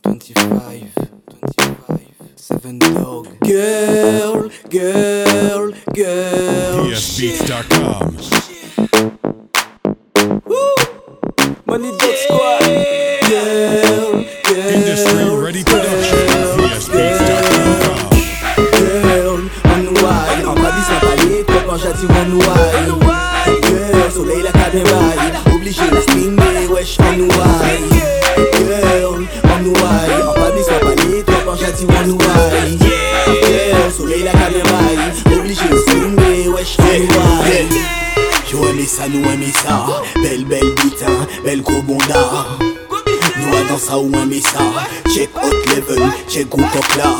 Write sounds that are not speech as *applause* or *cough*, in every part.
25, 25, Seven Dog. Girl, girl, girl. Money Dog Squad. Girl, girl. Industry Ready Production. Girl, on why En quand j'attire on why Girl, soleil la cabine Obligé de streamer, wesh on why En Paris sans palais, toi quand j'attire on why Girl, soleil la cabine bail Obligé de streamer, wesh on why Yo aimé ça, nous aimé ça. Belle, belle butin, belle gros bonda Nous a dans ça ou aimé ça. Check hot level, check gros coq là.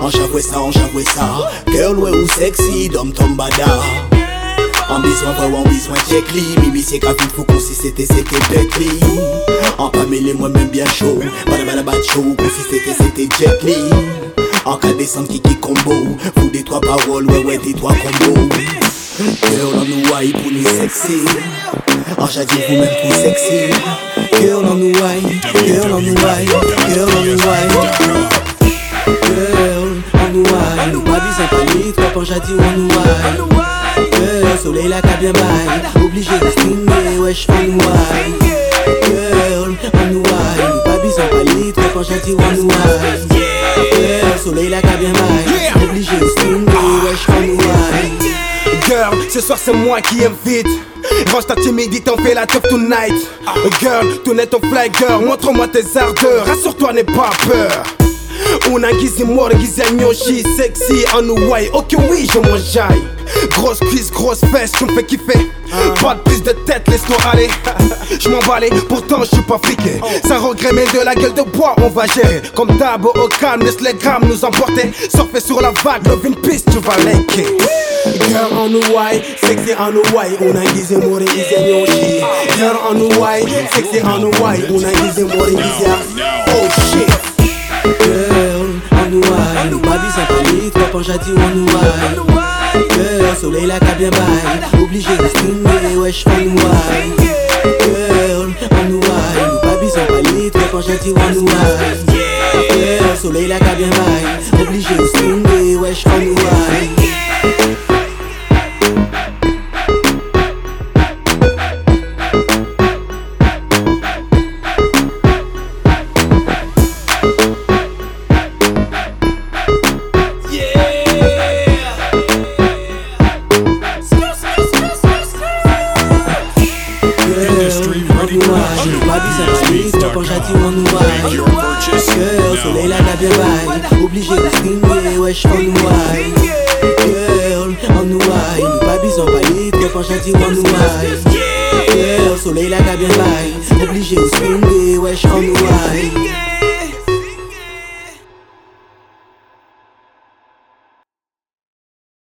On j'avoue ça, on j'avoue ça. Girl ouais ou sexy, dom tom bada En besoin ou en besoin check li Mimi c'est qu'à vite faut qu'on si c'était c'était Bentley En pas mêlé moi même bien chaud Bada bada qu'on si c'était c'était Jet Li En cas descente kiki combo Vous des trois paroles ouais ouais des trois combos. Girl on nous why pour nous sexy. En j'adis vous même pour sexy. Girl on nous why Girl on nous why Girl on nous why Girl, on nous high Nous pas besoin parler, toi quand j'ai dit on nous high Girl, soleil la cabine bail Obligé de streamer, wesh on high Girl, on Nous pas besoin parler, toi quand j'ai dit on nous high Girl, soleil la cabine bail Obligé de streamer, wesh on high Girl, ce soir c'est moi qui invite. Range ta timidité, on fait la teuf tonight. Girl, tourne ton fly girl, montre-moi tes ardeurs. Rassure-toi, n'aie pas peur. Unangizi mort, gizi nyoshi, sexy en Hawaii. Ok, oui, je m'enjaille. Grosse cuisse, grosse fesse, tu me fais kiffer. Pas de prise de tête, laisse-toi aller. *laughs* Je m'emballais, pourtant je suis pas friqué. Sans regret, mais de la gueule de bois, on va gérer. Comme d'hab, au calme, laisse les grammes nous emporter. Surfer sur la vague, love une piste, tu vas liker. Girl on Hawaii, sexy on Hawaii Unangizi mort, gizi nyoshi Girl on Hawaii, sexy on Hawaii Unangizi mort, gizi Oh shit j'ai dit on nous high Girl, soleil la cabine bail Obligé de streamer, wesh on nous high Girl, on nous on nous soleil la cabine bail Obligé de streamer, Ready Production. Nous Girl, soleil la cabine bail Obligé de streamer, wesh on nous Girl, nous Nous pas besoin high Girl, soleil bail Obligé de streamer, wesh on nous